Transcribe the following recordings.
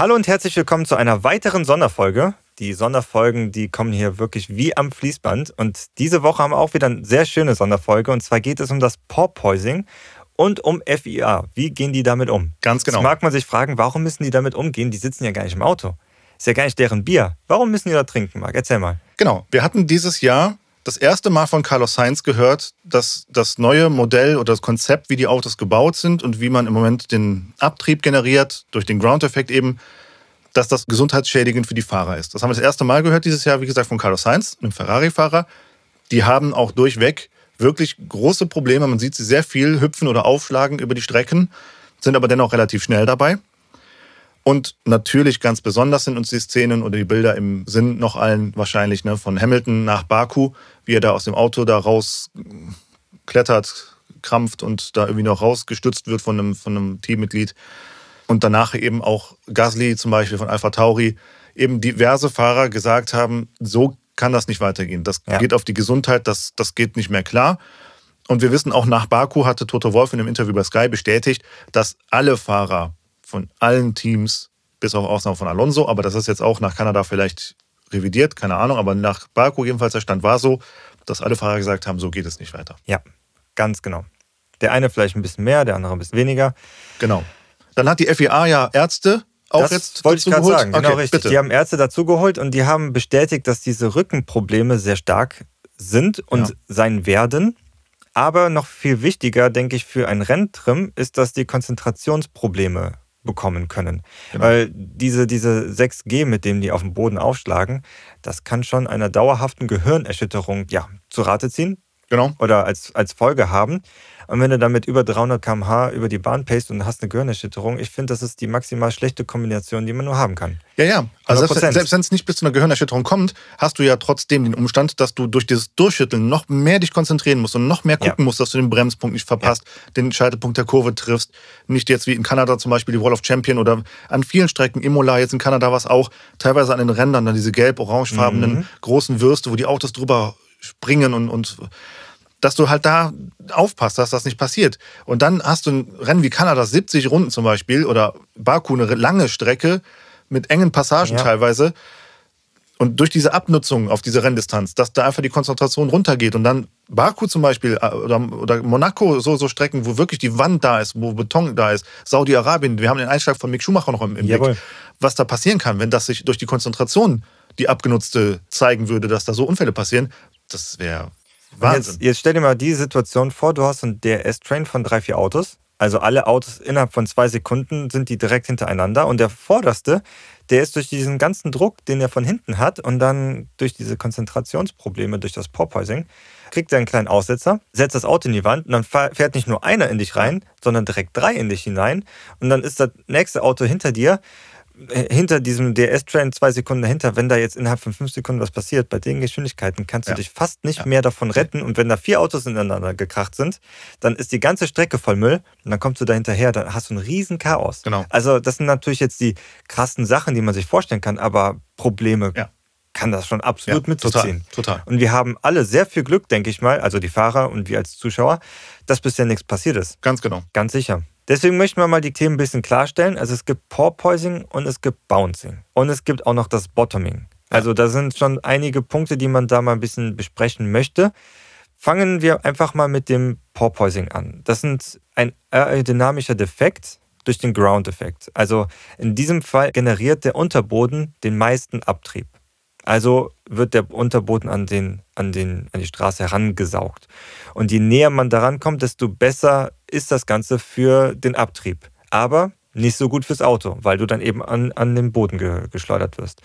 Hallo und herzlich willkommen zu einer weiteren Sonderfolge. Die Sonderfolgen, die kommen hier wirklich wie am Fließband. Und diese Woche haben wir auch wieder eine sehr schöne Sonderfolge. Und zwar geht es um das Porpoising und um FIA. Wie gehen die damit um? Ganz genau. Jetzt mag man sich fragen, warum müssen die damit umgehen? Die sitzen ja gar nicht im Auto. Ist ja gar nicht deren Bier. Warum müssen die da trinken, Marc? Erzähl mal. Genau. Wir hatten dieses Jahr das erste Mal von Carlos Sainz gehört, dass das neue Modell oder das Konzept, wie die Autos gebaut sind und wie man im Moment den Abtrieb generiert, durch den Ground-Effekt eben, dass das gesundheitsschädigend für die Fahrer ist. Das haben wir das erste Mal gehört dieses Jahr, wie gesagt, von Carlos Sainz, einem Ferrari-Fahrer. Die haben auch durchweg wirklich große Probleme. Man sieht sie sehr viel hüpfen oder aufschlagen über die Strecken, sind aber dennoch relativ schnell dabei. Und natürlich ganz besonders sind uns die Szenen oder die Bilder im Sinn noch allen wahrscheinlich ne, von Hamilton nach Baku, wie er da aus dem Auto da raus klettert, krampft und da irgendwie noch rausgestützt wird von einem, von einem Teammitglied. Und danach eben auch Gasly zum Beispiel von Alpha Tauri, eben diverse Fahrer gesagt haben, so kann das nicht weitergehen. Das ja. geht auf die Gesundheit, das, das geht nicht mehr klar. Und wir wissen auch nach Baku hatte Toto Wolf in einem Interview bei Sky bestätigt, dass alle Fahrer von allen Teams, bis auf Ausnahme von Alonso, aber das ist jetzt auch nach Kanada vielleicht revidiert, keine Ahnung, aber nach Baku jedenfalls der Stand war so, dass alle Fahrer gesagt haben, so geht es nicht weiter. Ja, ganz genau. Der eine vielleicht ein bisschen mehr, der andere ein bisschen weniger. Genau. Dann hat die FIA ja Ärzte auch das jetzt wollte ich gerade sagen, genau okay, richtig. Bitte. Die haben Ärzte dazugeholt und die haben bestätigt, dass diese Rückenprobleme sehr stark sind und ja. sein werden. Aber noch viel wichtiger, denke ich, für ein Renntrim ist, dass die Konzentrationsprobleme bekommen können. Genau. Weil diese, diese 6G, mit denen die auf dem Boden aufschlagen, das kann schon einer dauerhaften Gehirnerschütterung ja, zu Rate ziehen. Genau. Oder als, als Folge haben. Und wenn du damit über 300 km/h über die Bahn paced und hast eine Gehirnerschütterung, ich finde, das ist die maximal schlechte Kombination, die man nur haben kann. Ja, ja. Also selbst, selbst wenn es nicht bis zu einer Gehirnerschütterung kommt, hast du ja trotzdem den Umstand, dass du durch dieses Durchschütteln noch mehr dich konzentrieren musst und noch mehr gucken ja. musst, dass du den Bremspunkt nicht verpasst, ja. den Scheitelpunkt der Kurve triffst. Nicht jetzt wie in Kanada zum Beispiel die Wall of Champion oder an vielen Strecken, Imola, jetzt in Kanada war es auch, teilweise an den Rändern, dann diese gelb-orangefarbenen mhm. großen Würste, wo die Autos drüber springen und, und dass du halt da aufpasst, dass das nicht passiert. Und dann hast du ein Rennen wie Kanada, 70 Runden zum Beispiel, oder Baku, eine lange Strecke mit engen Passagen ja. teilweise. Und durch diese Abnutzung auf diese Renndistanz, dass da einfach die Konzentration runtergeht und dann Baku zum Beispiel äh, oder, oder Monaco, so, so Strecken, wo wirklich die Wand da ist, wo Beton da ist, Saudi-Arabien, wir haben den Einschlag von Mick Schumacher noch im, im Blick, was da passieren kann, wenn das sich durch die Konzentration, die abgenutzte, zeigen würde, dass da so Unfälle passieren, das wäre Wahnsinn. Jetzt, jetzt stell dir mal die Situation vor, du hast einen DRS-Train von drei, vier Autos. Also alle Autos innerhalb von zwei Sekunden sind die direkt hintereinander. Und der vorderste, der ist durch diesen ganzen Druck, den er von hinten hat und dann durch diese Konzentrationsprobleme, durch das Porpoising, kriegt er einen kleinen Aussetzer, setzt das Auto in die Wand und dann fährt nicht nur einer in dich rein, sondern direkt drei in dich hinein. Und dann ist das nächste Auto hinter dir hinter diesem DS-Train zwei Sekunden dahinter, wenn da jetzt innerhalb von fünf Sekunden was passiert, bei den Geschwindigkeiten kannst du ja. dich fast nicht ja. mehr davon retten. Und wenn da vier Autos ineinander gekracht sind, dann ist die ganze Strecke voll Müll und dann kommst du da hinterher, dann hast du ein riesen Chaos. Genau. Also das sind natürlich jetzt die krassen Sachen, die man sich vorstellen kann, aber Probleme ja. kann das schon absolut ja, mit total. Total. Und wir haben alle sehr viel Glück, denke ich mal, also die Fahrer und wir als Zuschauer, dass bisher nichts passiert ist. Ganz genau. Ganz sicher. Deswegen möchten wir mal die Themen ein bisschen klarstellen. Also es gibt Porpoising und es gibt Bouncing. Und es gibt auch noch das Bottoming. Also da sind schon einige Punkte, die man da mal ein bisschen besprechen möchte. Fangen wir einfach mal mit dem Porpoising an. Das ist ein aerodynamischer Defekt durch den Ground-Effekt. Also in diesem Fall generiert der Unterboden den meisten Abtrieb. Also wird der Unterboden an, den, an, den, an die Straße herangesaugt. Und je näher man daran kommt, desto besser ist das Ganze für den Abtrieb. Aber nicht so gut fürs Auto, weil du dann eben an, an den Boden ge, geschleudert wirst.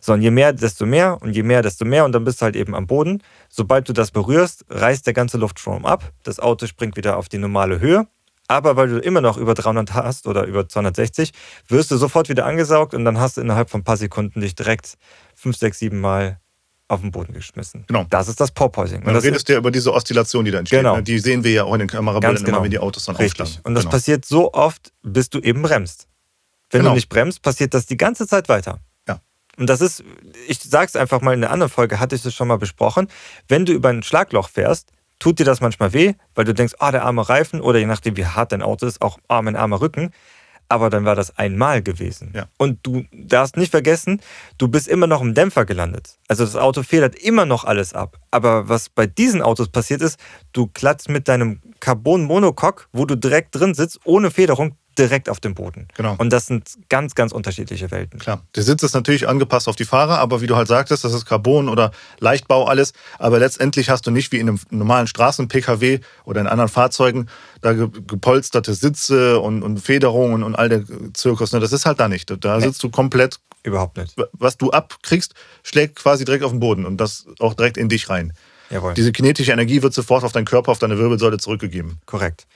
So, und je mehr, desto mehr und je mehr, desto mehr und dann bist du halt eben am Boden. Sobald du das berührst, reißt der ganze Luftstrom ab. Das Auto springt wieder auf die normale Höhe. Aber weil du immer noch über 300 hast oder über 260, wirst du sofort wieder angesaugt und dann hast du innerhalb von ein paar Sekunden dich direkt 5, 6, 7 Mal auf den Boden geschmissen. Genau. Das ist das Porpoising. Und dann redest du ja über diese Oszillation, die da entsteht. Genau. Ne? Die sehen wir ja auch in den Kamerabildern genau. immer, wenn die Autos dann Richtig. aufschlagen. Und das genau. passiert so oft, bis du eben bremst. Wenn genau. du nicht bremst, passiert das die ganze Zeit weiter. Ja. Und das ist, ich sag's einfach mal in der anderen Folge, hatte ich es schon mal besprochen, wenn du über ein Schlagloch fährst, tut dir das manchmal weh, weil du denkst, ah, oh, der arme Reifen oder je nachdem, wie hart dein Auto ist, auch ah, mein armer Rücken. Aber dann war das einmal gewesen. Ja. Und du darfst nicht vergessen, du bist immer noch im Dämpfer gelandet. Also das Auto federt immer noch alles ab. Aber was bei diesen Autos passiert ist, du klatzt mit deinem Carbon-Monocoque, wo du direkt drin sitzt, ohne Federung, direkt auf dem Boden. Genau. Und das sind ganz, ganz unterschiedliche Welten. Klar, der Sitz ist natürlich angepasst auf die Fahrer, aber wie du halt sagtest, das ist Carbon oder Leichtbau alles. Aber letztendlich hast du nicht wie in einem normalen Straßen-PKW oder in anderen Fahrzeugen da gepolsterte Sitze und, und Federungen und all der Zirkus. Ne? Das ist halt da nicht. Da sitzt du komplett. Überhaupt nicht. Was du abkriegst, schlägt quasi direkt auf den Boden und das auch direkt in dich rein. Jawohl. Diese kinetische Energie wird sofort auf deinen Körper, auf deine Wirbelsäule zurückgegeben. Korrekt.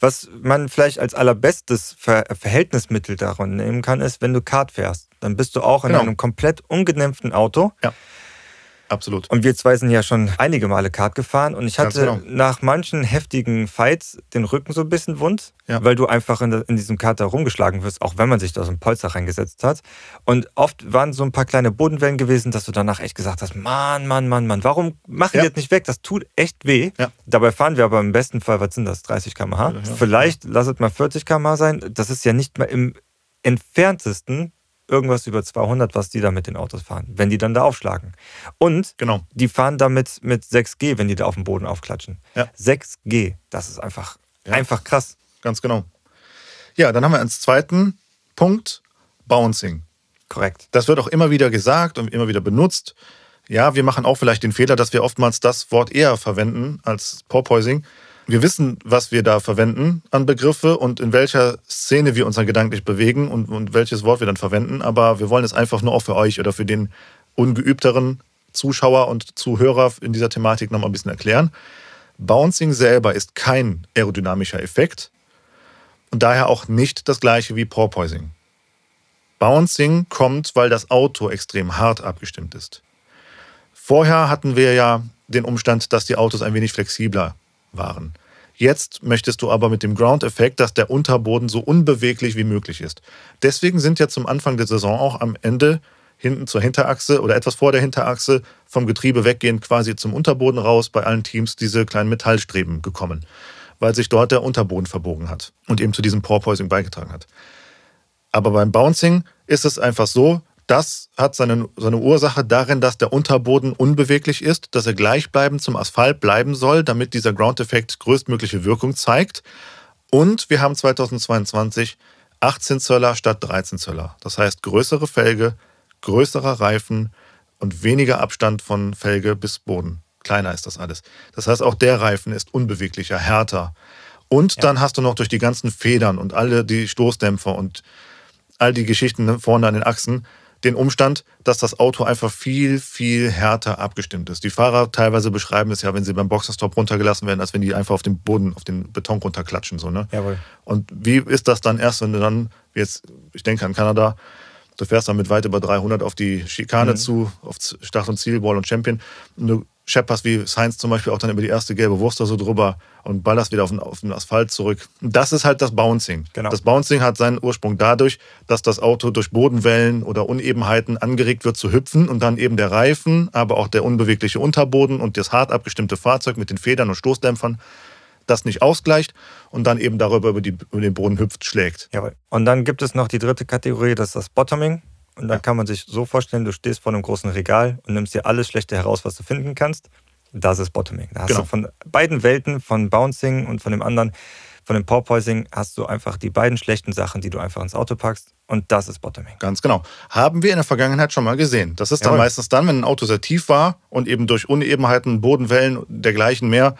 Was man vielleicht als allerbestes Ver Verhältnismittel daran nehmen kann, ist, wenn du Kart fährst. Dann bist du auch in Genau. einem komplett ungedämpften Auto. Absolut. Und wir zwei sind ja schon einige Male Kart gefahren und ich hatte genau. nach manchen heftigen Fights den Rücken so ein bisschen wund, Ja. weil du einfach in, in diesem Kart da rumgeschlagen wirst, auch wenn man sich da so ein Polster reingesetzt hat. Und oft waren so ein paar kleine Bodenwellen gewesen, dass du danach echt gesagt hast, Mann, Mann, Mann, Mann, warum machen Ja. die das nicht weg? Das tut echt weh. Ja. Dabei fahren wir aber im besten Fall, was sind das, 30 km/h? Ja. Vielleicht lass es mal 40 km/h sein. Das ist ja nicht mal im entferntesten irgendwas über 200, was die da mit den Autos fahren, wenn die dann da aufschlagen. Und Genau. die fahren damit mit 6G, wenn die da auf dem Boden aufklatschen. Ja. 6G, das ist einfach, Ja. einfach krass. Ganz genau. Ja, dann haben wir als zweiten Punkt Bouncing. Korrekt. Das wird auch immer wieder gesagt und immer wieder benutzt. Ja, wir machen auch vielleicht den Fehler, dass wir oftmals das Wort eher verwenden als Porpoising. Wir wissen, was wir da verwenden an Begriffe und in welcher Szene wir uns dann gedanklich bewegen und, und welches Wort wir dann verwenden. Aber wir wollen es einfach nur auch für euch oder für den ungeübteren Zuschauer und Zuhörer in dieser Thematik nochmal ein bisschen erklären. Bouncing selber ist kein aerodynamischer Effekt und daher auch nicht das gleiche wie Porpoising. Bouncing kommt, weil das Auto extrem hart abgestimmt ist. Vorher hatten wir ja den Umstand, dass die Autos ein wenig flexibler waren. Jetzt möchtest du aber mit dem Ground-Effekt, dass der Unterboden so unbeweglich wie möglich ist. Deswegen sind ja zum Anfang der Saison auch am Ende hinten zur Hinterachse oder etwas vor der Hinterachse vom Getriebe weggehend quasi zum Unterboden raus bei allen Teams diese kleinen Metallstreben gekommen, weil sich dort der Unterboden verbogen hat und eben zu diesem Porpoising beigetragen hat. Aber beim Bouncing ist es einfach so, das hat seine, seine Ursache darin, dass der Unterboden unbeweglich ist, dass er gleichbleibend zum Asphalt bleiben soll, damit dieser Ground-Effekt größtmögliche Wirkung zeigt. Und wir haben 2022 18 Zöller statt 13 Zöller. Das heißt größere Felge, größerer Reifen und weniger Abstand von Felge bis Boden. Kleiner ist das alles. Das heißt, auch der Reifen ist unbeweglicher, härter. Und dann hast du noch durch die ganzen Federn und alle die Stoßdämpfer und all die Geschichten ne, vorne an den Achsen den Umstand, dass das Auto einfach viel, viel härter abgestimmt ist. Die Fahrer teilweise beschreiben es ja, wenn sie beim Boxerstop runtergelassen werden, als wenn die einfach auf den Boden, auf den Beton runterklatschen. So, ne? Jawohl. Und wie ist das dann erst, wenn du dann, jetzt, ich denke an Kanada, du fährst dann mit weit über 300 auf die Schikane zu, auf Start und Ziel, Ball und Champion. Und du schepperst wie Sainz zum Beispiel auch dann über die erste gelbe Wurst da so drüber und ballerst wieder auf den, auf den Asphalt zurück. Und das ist halt das Bouncing. Genau. Das Bouncing hat seinen Ursprung dadurch, dass das Auto durch Bodenwellen oder Unebenheiten angeregt wird zu hüpfen und dann eben der Reifen, aber auch der unbewegliche Unterboden und das hart abgestimmte Fahrzeug mit den Federn und Stoßdämpfern das nicht ausgleicht und dann eben darüber über, die, über den Boden hüpft, schlägt. Jawohl. Und dann gibt es noch die dritte Kategorie, das ist das Bottoming. Und da kann man sich so vorstellen, du stehst vor einem großen Regal und nimmst dir alles Schlechte heraus, was du finden kannst. Das ist Bottoming. Da hast Genau. du von beiden Welten, von Bouncing und von dem anderen, von dem Porpoising, hast du einfach die beiden schlechten Sachen, die du einfach ins Auto packst. Und das ist Bottoming. Ganz genau. Haben wir in der Vergangenheit schon mal gesehen. Das ist dann Jawohl. meistens dann, wenn ein Auto sehr tief war und eben durch Unebenheiten, Bodenwellen und dergleichen mehr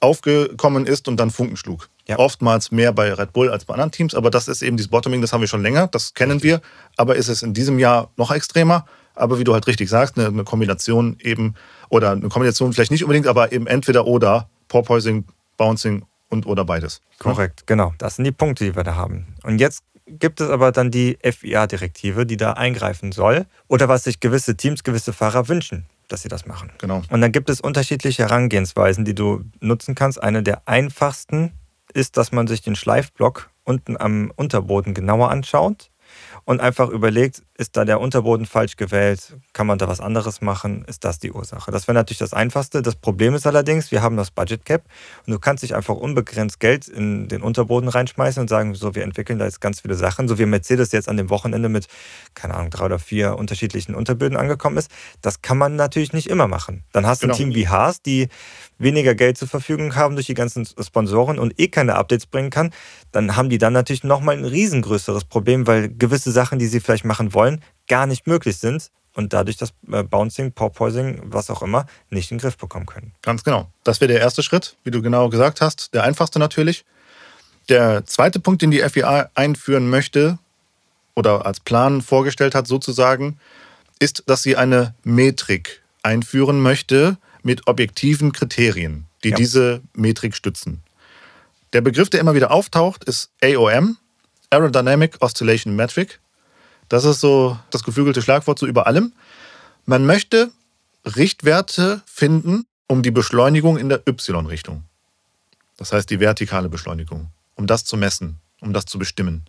aufgekommen ist und dann Funken schlug. Ja. Oftmals mehr bei Red Bull als bei anderen Teams, aber das ist eben dieses Bottoming, das haben wir schon länger, das kennen wir. Aber ist es in diesem Jahr noch extremer? Aber wie du halt richtig sagst, eine, eine Kombination eben, oder eine Kombination vielleicht nicht unbedingt, aber eben entweder oder, Porpoising, Bouncing und oder beides. Korrekt, genau. Das sind die Punkte, die wir da haben. Und jetzt gibt es aber dann die FIA-Direktive, die da eingreifen soll oder was sich gewisse Teams, gewisse Fahrer wünschen, dass sie das machen. Genau. Und dann gibt es unterschiedliche Herangehensweisen, die du nutzen kannst. Eine der einfachsten ist, dass man sich den Schleifblock unten am Unterboden genauer anschaut und einfach überlegt, ist da der Unterboden falsch gewählt? Kann man da was anderes machen? Ist das die Ursache? Das wäre natürlich das Einfachste. Das Problem ist allerdings, wir haben das Budget Cap und du kannst nicht einfach unbegrenzt Geld in den Unterboden reinschmeißen und sagen, so, wir entwickeln da jetzt ganz viele Sachen, so wie Mercedes jetzt an dem Wochenende mit, keine Ahnung, drei oder vier unterschiedlichen Unterböden angekommen ist. Das kann man natürlich nicht immer machen. Dann hast du genau. ein Team wie Haas, die weniger Geld zur Verfügung haben durch die ganzen Sponsoren und eh keine Updates bringen kann. Dann haben die dann natürlich nochmal ein riesengrößeres Problem, weil gewisse Sachen, die sie vielleicht machen wollen, gar nicht möglich sind und dadurch das äh, Bouncing, Porpoising, was auch immer, nicht in den Griff bekommen können. Ganz genau. Das wäre der erste Schritt, wie du genau gesagt hast. Der einfachste natürlich. Der zweite Punkt, den die FIA einführen möchte oder als Plan vorgestellt hat, sozusagen, ist, dass sie eine Metrik einführen möchte mit objektiven Kriterien, die ja. diese Metrik stützen. Der Begriff, der immer wieder auftaucht, ist AOM, Aerodynamic Oscillation Metric. Das ist so das geflügelte Schlagwort so über allem. Man möchte Richtwerte finden, um die Beschleunigung in der Y-Richtung. Das heißt die vertikale Beschleunigung, um das zu messen, um das zu bestimmen.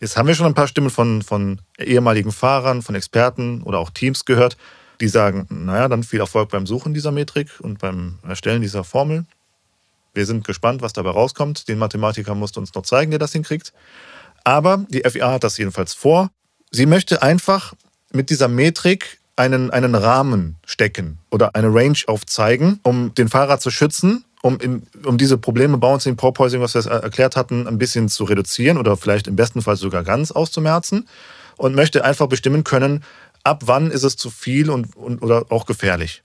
Jetzt haben wir schon ein paar Stimmen von, von ehemaligen Fahrern, von Experten oder auch Teams gehört, die sagen, naja, dann viel Erfolg beim Suchen dieser Metrik und beim Erstellen dieser Formel. Wir sind gespannt, was dabei rauskommt. Den Mathematiker musst du uns noch zeigen, der das hinkriegt. Aber die FIA hat das jedenfalls vor. Sie möchte einfach mit dieser Metrik einen, einen Rahmen stecken oder eine Range aufzeigen, um den Fahrer zu schützen, um, in, um diese Probleme Bouncing, Porpoising, was wir erklärt hatten, ein bisschen zu reduzieren oder vielleicht im besten Fall sogar ganz auszumerzen und möchte einfach bestimmen können, ab wann ist es zu viel und, und oder auch gefährlich.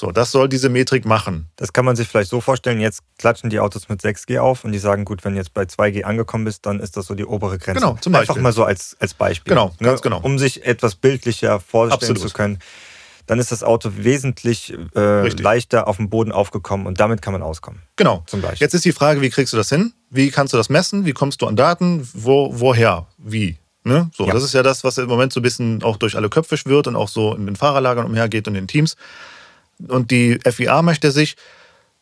So, das soll diese Metrik machen. Das kann man sich vielleicht so vorstellen, jetzt klatschen die Autos mit 6G auf und die sagen, gut, wenn jetzt bei 2G angekommen bist, dann ist das so die obere Grenze. Genau, zum Beispiel. Einfach mal so als, als Beispiel. Genau, ne? ganz genau. Um sich etwas bildlicher vorstellen Absolut. zu können. Dann ist das Auto wesentlich äh, leichter auf dem Boden aufgekommen und damit kann man auskommen. Genau. Zum Beispiel. Jetzt ist die Frage, wie kriegst du das hin? Wie kannst du das messen? Wie kommst du an Daten? Wo, woher? Wie? Ne? So, ja. Das ist ja das, was im Moment so ein bisschen auch durch alle Köpfe schwirrt und auch so in den Fahrerlagern umhergeht und in den Teams. Und die FIA möchte sich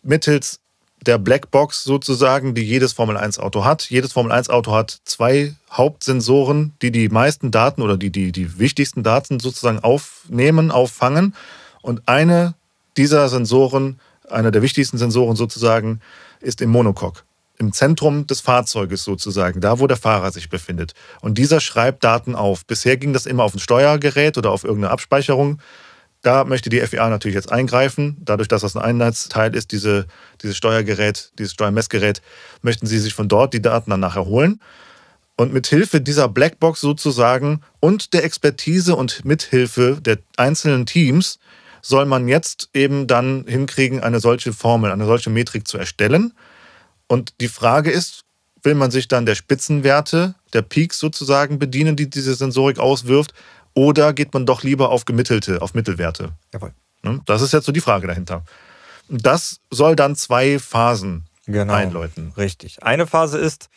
mittels der Blackbox sozusagen, die jedes Formel-1-Auto hat. Jedes Formel-1-Auto hat zwei Hauptsensoren, die die meisten Daten oder die, die die wichtigsten Daten sozusagen aufnehmen, auffangen. Und eine dieser Sensoren, einer der wichtigsten Sensoren sozusagen, ist im Monocoque. Im Zentrum des Fahrzeuges sozusagen, da wo der Fahrer sich befindet. Und dieser schreibt Daten auf. Bisher ging das immer auf ein Steuergerät oder auf irgendeine Abspeicherung. Da möchte die FIA natürlich jetzt eingreifen. Dadurch, dass das ein Einheitsteil ist, diese, dieses Steuergerät, dieses Steuermessgerät, möchten sie sich von dort die Daten dann nachher holen. Und mit Hilfe dieser Blackbox sozusagen und der Expertise und mithilfe der einzelnen Teams soll man jetzt eben dann hinkriegen, eine solche Formel, eine solche Metrik zu erstellen. Und die Frage ist, will man sich dann der Spitzenwerte, der Peaks sozusagen bedienen, die diese Sensorik auswirft, oder geht man doch lieber auf gemittelte, auf Mittelwerte? Jawohl. Ne? Das ist jetzt so die Frage dahinter. Das soll dann zwei Phasen genau, einläuten. Richtig. Eine Phase ist,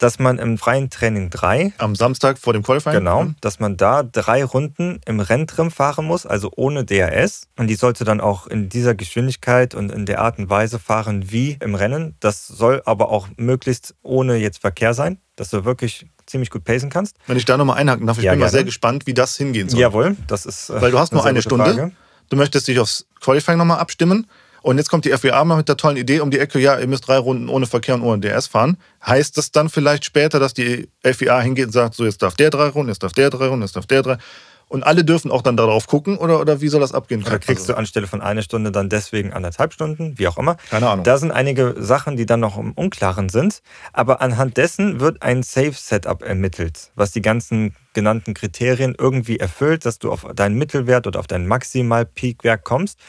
dass man im freien Training 3. Am Samstag vor dem Qualifying? Genau, mhm. dass man da drei Runden im Renntrim fahren muss, also ohne DRS. Und die sollte dann auch in dieser Geschwindigkeit und in der Art und Weise fahren wie im Rennen. Das soll aber auch möglichst ohne jetzt Verkehr sein, dass du wirklich ziemlich gut pacen kannst. Wenn ich da nochmal einhaken darf, ich ja, bin gerne. mal sehr gespannt, wie das hingehen soll. Jawohl, das ist. Äh, Weil du hast nur eine Stunde. Frage. Du möchtest dich aufs Qualifying nochmal abstimmen. Und jetzt kommt die FWA mal mit der tollen Idee um die Ecke, ja, ihr müsst drei Runden ohne Verkehr und ohne DS fahren. Heißt das dann vielleicht später, dass die FWA hingeht und sagt, so jetzt darf der drei Runden, jetzt darf der drei Runden, jetzt darf der drei. Und alle dürfen auch dann darauf gucken oder, oder wie soll das abgehen? Oder kriegst du anstelle von einer Stunde dann deswegen anderthalb Stunden, wie auch immer. Keine Ahnung. Da sind einige Sachen, die dann noch im Unklaren sind. Aber anhand dessen wird ein Safe-Setup ermittelt, was die ganzen genannten Kriterien irgendwie erfüllt, dass du auf deinen Mittelwert oder auf deinen Maximal-Peak-Wert kommst.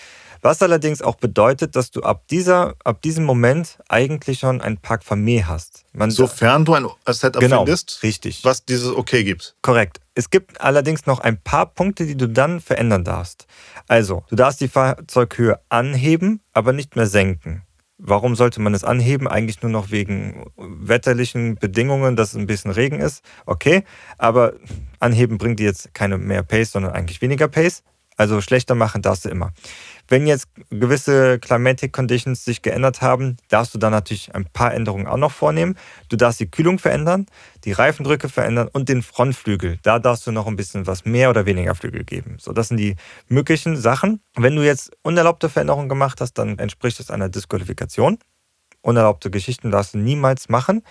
Was allerdings auch bedeutet, dass du ab, dieser, ab diesem Moment eigentlich schon ein Park Familie hast. Man Sofern du ein Setup genau, findest, richtig. was dieses Okay gibt. Korrekt. Es gibt allerdings noch ein paar Punkte, die du dann verändern darfst. Also, du darfst die Fahrzeughöhe anheben, aber nicht mehr senken. Warum sollte man es anheben? Eigentlich nur noch wegen wetterlichen Bedingungen, dass es ein bisschen Regen ist. Okay, aber anheben bringt dir jetzt keine mehr Pace, sondern eigentlich weniger Pace. Also schlechter machen darfst du immer. Wenn jetzt gewisse Climatic Conditions sich geändert haben, darfst du dann natürlich ein paar Änderungen auch noch vornehmen. Du darfst die Kühlung verändern, die Reifendrücke verändern und den Frontflügel. Da darfst du noch ein bisschen was mehr oder weniger Flügel geben. So, das sind die möglichen Sachen. Wenn du jetzt unerlaubte Veränderungen gemacht hast, dann entspricht es einer Disqualifikation. Unerlaubte Geschichten darfst du niemals machen.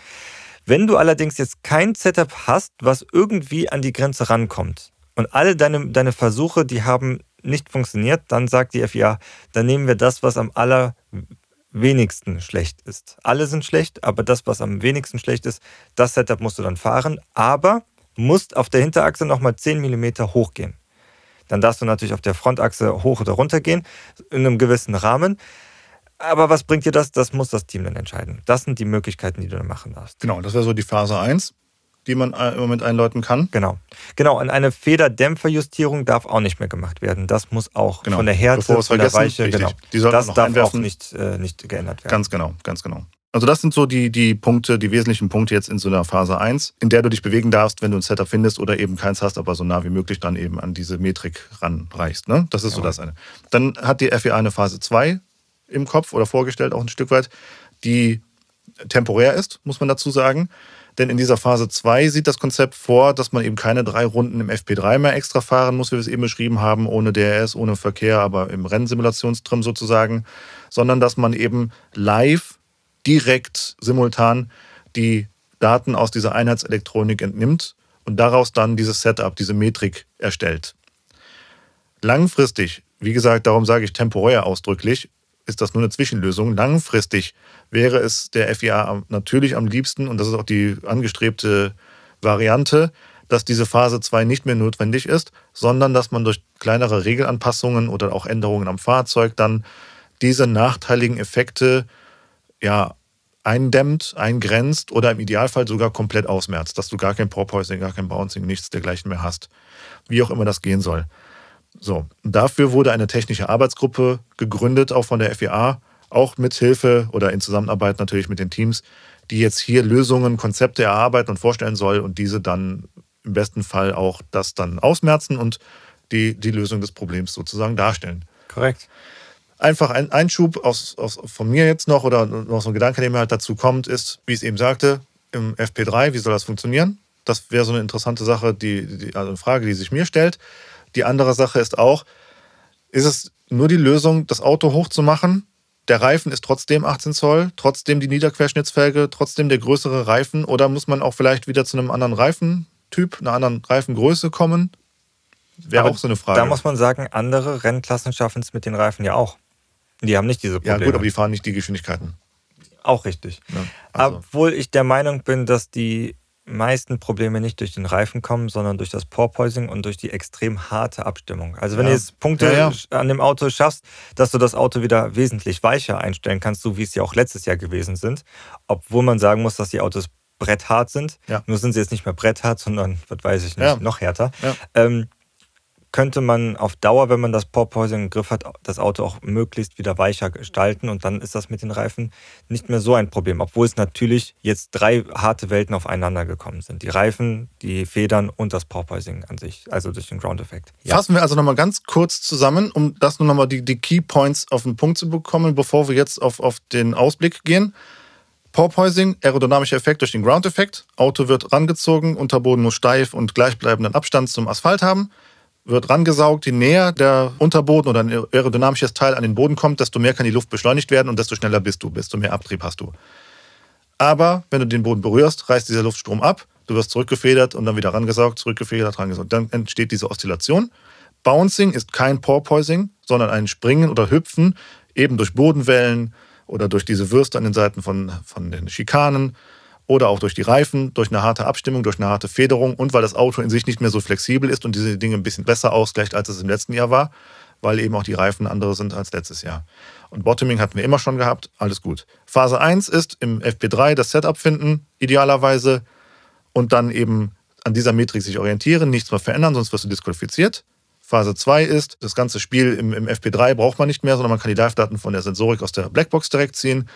Wenn du allerdings jetzt kein Setup hast, was irgendwie an die Grenze rankommt und alle deine, deine Versuche, die haben nicht funktioniert, dann sagt die FIA, dann nehmen wir das, was am allerwenigsten schlecht ist. Alle sind schlecht, aber das, was am wenigsten schlecht ist, das Setup musst du dann fahren, aber musst auf der Hinterachse nochmal 10 mm hochgehen. Dann darfst du natürlich auf der Frontachse hoch oder runter gehen, in einem gewissen Rahmen. Aber was bringt dir das? Das muss das Team dann entscheiden. Das sind die Möglichkeiten, die du dann machen darfst. Genau, das wäre so die Phase 1, die man äh, im Moment einläuten kann. Genau. Genau, und eine Federdämpferjustierung darf auch nicht mehr gemacht werden. Das muss auch genau. von der Härte, von der Weiche, genau. das darf einwerfen. auch nicht, äh, nicht geändert werden. Ganz genau, ganz genau. Also das sind so die, die Punkte, die wesentlichen Punkte jetzt in so einer Phase 1, in der du dich bewegen darfst, wenn du ein Setup findest oder eben keins hast, aber so nah wie möglich dann eben an diese Metrik ranreichst. Ne? Das ist ja. so das eine. Dann hat die FEA eine Phase 2 im Kopf oder vorgestellt, auch ein Stück weit, die temporär ist, muss man dazu sagen. Denn in dieser Phase 2 sieht das Konzept vor, dass man eben keine drei Runden im FP3 mehr extra fahren muss, wie wir es eben beschrieben haben, ohne DRS, ohne Verkehr, aber im Rennsimulationstrim sozusagen, sondern dass man eben live, direkt, simultan die Daten aus dieser Einheitselektronik entnimmt und daraus dann dieses Setup, diese Metrik erstellt. Langfristig, wie gesagt, darum sage ich temporär ausdrücklich, ist das nur eine Zwischenlösung. Langfristig wäre es der FIA natürlich am liebsten, und das ist auch die angestrebte Variante, dass diese Phase 2 nicht mehr notwendig ist, sondern dass man durch kleinere Regelanpassungen oder auch Änderungen am Fahrzeug dann diese nachteiligen Effekte ja, eindämmt, eingrenzt oder im Idealfall sogar komplett ausmerzt, dass du gar kein Porpoising, gar kein Bouncing, nichts dergleichen mehr hast. Wie auch immer das gehen soll. So, dafür wurde eine technische Arbeitsgruppe gegründet, auch von der FIA, auch mit Hilfe oder in Zusammenarbeit natürlich mit den Teams, die jetzt hier Lösungen, Konzepte erarbeiten und vorstellen soll und diese dann im besten Fall auch das dann ausmerzen und die, die Lösung des Problems sozusagen darstellen. Korrekt. Einfach ein Einschub aus, aus, von mir jetzt noch oder noch so ein Gedanke, der mir halt dazu kommt, ist, wie ich es eben sagte, im FP3, wie soll das funktionieren? Das wäre so eine interessante Sache, die, die, also eine Frage, die sich mir stellt. Die andere Sache ist auch, ist es nur die Lösung, das Auto hochzumachen? Der Reifen ist trotzdem 18 Zoll, trotzdem die Niederquerschnittsfelge, trotzdem der größere Reifen oder muss man auch vielleicht wieder zu einem anderen Reifentyp, einer anderen Reifengröße kommen? Wäre auch so eine Frage. Da muss man sagen, andere Rennklassen schaffen es mit den Reifen ja auch. Die haben nicht diese Probleme. Ja gut, aber die fahren nicht die Geschwindigkeiten. Auch richtig. Ja, also. Obwohl ich der Meinung bin, dass die meisten Probleme nicht durch den Reifen kommen, sondern durch das Porpoising und durch die extrem harte Abstimmung. Also wenn ja. du jetzt Punkte ja, ja. an dem Auto schaffst, dass du das Auto wieder wesentlich weicher einstellen kannst, so wie es ja auch letztes Jahr gewesen sind, obwohl man sagen muss, dass die Autos bretthart sind. Nur sind sie jetzt nicht mehr bretthart, sondern, was weiß ich nicht, noch härter. Ähm, könnte man auf Dauer, wenn man das Porpoising im Griff hat, das Auto auch möglichst wieder weicher gestalten und dann ist das mit den Reifen nicht mehr so ein Problem, obwohl es natürlich jetzt drei harte Welten aufeinander gekommen sind. Die Reifen, die Federn und das Porpoising an sich, also durch den Ground-Effekt. Ja. Fassen wir also nochmal ganz kurz zusammen, um das nur nochmal die, die Key Points auf den Punkt zu bekommen, bevor wir jetzt auf, auf den Ausblick gehen. Porpoising, aerodynamischer Effekt durch den Ground-Effekt. Auto wird rangezogen, Unterboden muss steif und gleichbleibenden Abstand zum Asphalt haben wird rangesaugt. Je näher der Unterboden oder ein aerodynamisches Teil an den Boden kommt, desto mehr kann die Luft beschleunigt werden und desto schneller bist du, desto mehr Abtrieb hast du. Aber wenn du den Boden berührst, reißt dieser Luftstrom ab, du wirst zurückgefedert und dann wieder rangesaugt, zurückgefedert, rangesaugt. Dann entsteht diese Oszillation. Bouncing ist kein Porpoising, sondern ein Springen oder Hüpfen, eben durch Bodenwellen oder durch diese Würste an den Seiten von, von den Schikanen oder auch durch die Reifen, durch eine harte Abstimmung, durch eine harte Federung und weil das Auto in sich nicht mehr so flexibel ist und diese Dinge ein bisschen besser ausgleicht, als es im letzten Jahr war, weil eben auch die Reifen andere sind als letztes Jahr. Und Bottoming hatten wir immer schon gehabt, alles gut. Phase 1 ist im FP3 das Setup finden, idealerweise, und dann eben an dieser Metrik sich orientieren, nichts mehr verändern, sonst wirst du disqualifiziert. Phase 2 ist, das ganze Spiel im, im FP3 braucht man nicht mehr, sondern man kann die Live-Daten von der Sensorik aus der Blackbox direkt ziehen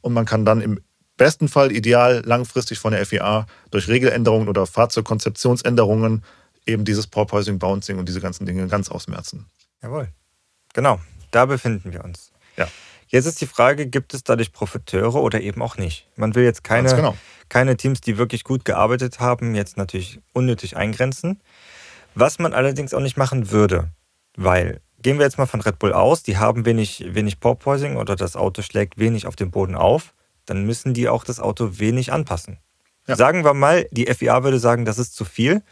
und man kann dann im besten Fall ideal langfristig von der FIA durch Regeländerungen oder Fahrzeugkonzeptionsänderungen eben dieses Porpoising, Bouncing und diese ganzen Dinge ganz ausmerzen. Jawohl. Genau. Da befinden wir uns. Ja. Jetzt ist die Frage, gibt es dadurch Profiteure oder eben auch nicht? Man will jetzt keine, genau. keine Teams, die wirklich gut gearbeitet haben, jetzt natürlich unnötig eingrenzen. Was man allerdings auch nicht machen würde, weil gehen wir jetzt mal von Red Bull aus, die haben wenig, wenig Porpoising oder das Auto schlägt wenig auf den Boden auf, dann müssen die auch das Auto wenig anpassen. Ja. Sagen wir mal, die FIA würde sagen, das ist zu viel,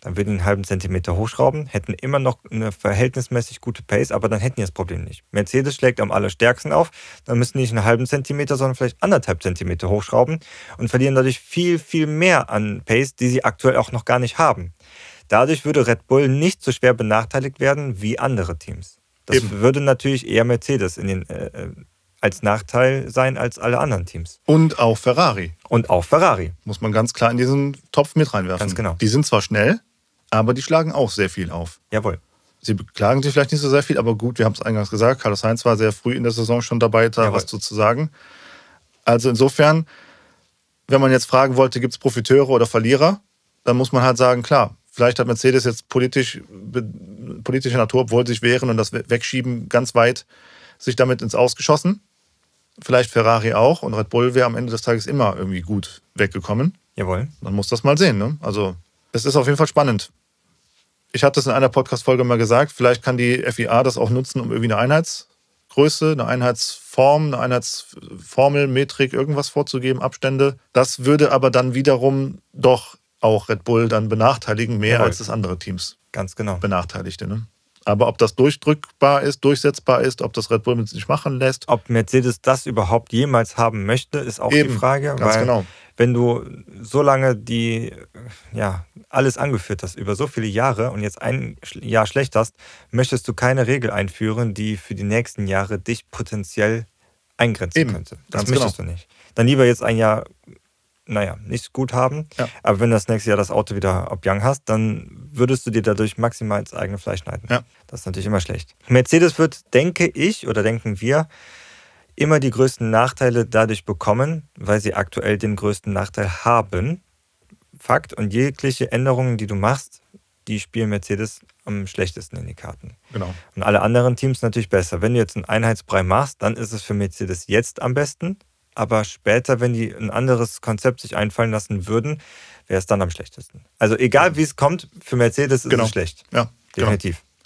dann würden die einen halben Zentimeter hochschrauben, hätten immer noch eine verhältnismäßig gute Pace, aber dann hätten die das Problem nicht. Mercedes schlägt am allerstärksten auf, dann müssen die nicht einen halben Zentimeter, sondern vielleicht anderthalb Zentimeter hochschrauben und verlieren dadurch viel, viel mehr an Pace, die sie aktuell auch noch gar nicht haben. Dadurch würde Red Bull nicht so schwer benachteiligt werden wie andere Teams. Das Eben. würde natürlich eher Mercedes in den, äh, äh, als Nachteil sein als alle anderen Teams. Und auch Ferrari Und auch Ferrari. muss man ganz klar in diesen Topf mit reinwerfen. Ganz genau. Die sind zwar schnell, aber die schlagen auch sehr viel auf. Jawohl. Sie beklagen sich vielleicht nicht so sehr viel, aber gut, wir haben es eingangs gesagt, Carlos Sainz war sehr früh in der Saison schon dabei, da Jawohl. was zu, sagen. Also insofern, wenn man jetzt fragen wollte, gibt es Profiteure oder Verlierer, dann muss man halt sagen, klar, vielleicht hat Mercedes jetzt politisch, politischer Natur, obwohl sie sich wehren und das we- Wegschieben ganz weit sich damit ins Ausgeschossen. Vielleicht Ferrari auch und Red Bull wäre am Ende des Tages immer irgendwie gut weggekommen. Jawohl. Man muss das mal sehen. Ne? Also, es ist auf jeden Fall spannend. Ich hatte es in einer Podcast-Folge mal gesagt, vielleicht kann die FIA das auch nutzen, um irgendwie eine Einheitsgröße, eine Einheitsform, eine Einheitsformel, Metrik, irgendwas vorzugeben, Abstände. Das würde aber dann wiederum doch auch Red Bull dann benachteiligen, mehr Jawohl. als das andere Teams Ganz genau. benachteiligte. Ne? Aber ob das durchdrückbar ist, durchsetzbar ist, ob das Red Bull mit sich machen lässt, Ob Mercedes das überhaupt jemals haben möchte, ist auch die Eben, Frage. ganz weil genau. wenn du so lange die, ja, alles angeführt hast, über so viele Jahre und jetzt ein Jahr schlecht hast, möchtest du keine Regel einführen, die für die nächsten Jahre dich potenziell eingrenzen Eben, könnte. Das ganz möchtest du nicht. Dann lieber jetzt ein Jahr, naja, nicht gut haben, Ja. aber wenn du das nächste Jahr das Auto wieder ob Young hast, dann würdest du dir dadurch maximal ins eigene Fleisch schneiden. Ja. Das ist natürlich immer schlecht. Mercedes wird, denke ich, oder denken wir, immer die größten Nachteile dadurch bekommen, weil sie aktuell den größten Nachteil haben. Fakt. Und jegliche Änderungen, die du machst, die spielen Mercedes am schlechtesten in die Karten. genau. Und alle anderen Teams natürlich besser. Wenn du jetzt einen Einheitsbrei machst, dann ist es für Mercedes jetzt am besten. Aber später, wenn die ein anderes Konzept sich einfallen lassen würden, wäre es dann am schlechtesten. Also egal wie es kommt, für Mercedes ist Genau. es schlecht. Ja, genau.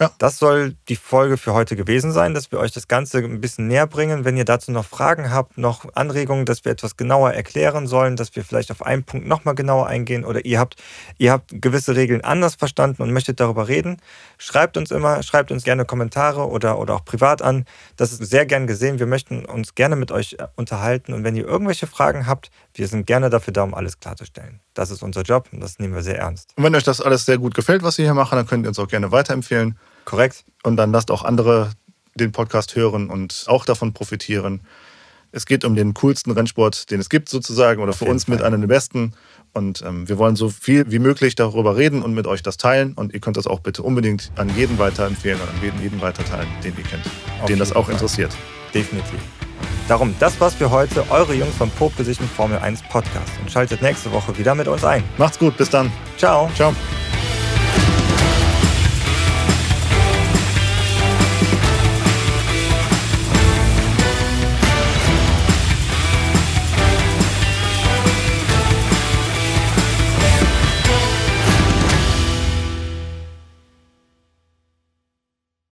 Ja. Das soll die Folge für heute gewesen sein, dass wir euch das Ganze ein bisschen näher bringen. Wenn ihr dazu noch Fragen habt, noch Anregungen, dass wir etwas genauer erklären sollen, dass wir vielleicht auf einen Punkt nochmal genauer eingehen oder ihr habt, ihr habt gewisse Regeln anders verstanden und möchtet darüber reden, schreibt uns immer, schreibt uns gerne Kommentare oder, oder auch privat an. Das ist sehr gern gesehen. Wir möchten uns gerne mit euch unterhalten und wenn ihr irgendwelche Fragen habt, wir sind gerne dafür da, um alles klarzustellen. Das ist unser Job und das nehmen wir sehr ernst. Und wenn euch das alles sehr gut gefällt, was wir hier machen, dann könnt ihr uns auch gerne weiterempfehlen. Korrekt? Und dann lasst auch andere den Podcast hören und auch davon profitieren. Es geht um den coolsten Rennsport, den es gibt, sozusagen, oder Auf für uns mit Fall. einem der besten. Und ähm, wir wollen so viel wie möglich darüber reden und mit euch das teilen. Und ihr könnt das auch bitte unbedingt an jeden weiterempfehlen und an jeden, jeden weiterteilen, den ihr kennt, Auf den das auch Fall. interessiert. Definitiv. Darum, das war's für heute. Eure Jungs vom Pole Position Formel 1 Podcast. Und schaltet nächste Woche wieder mit uns ein. Macht's gut, bis dann. Ciao. Ciao.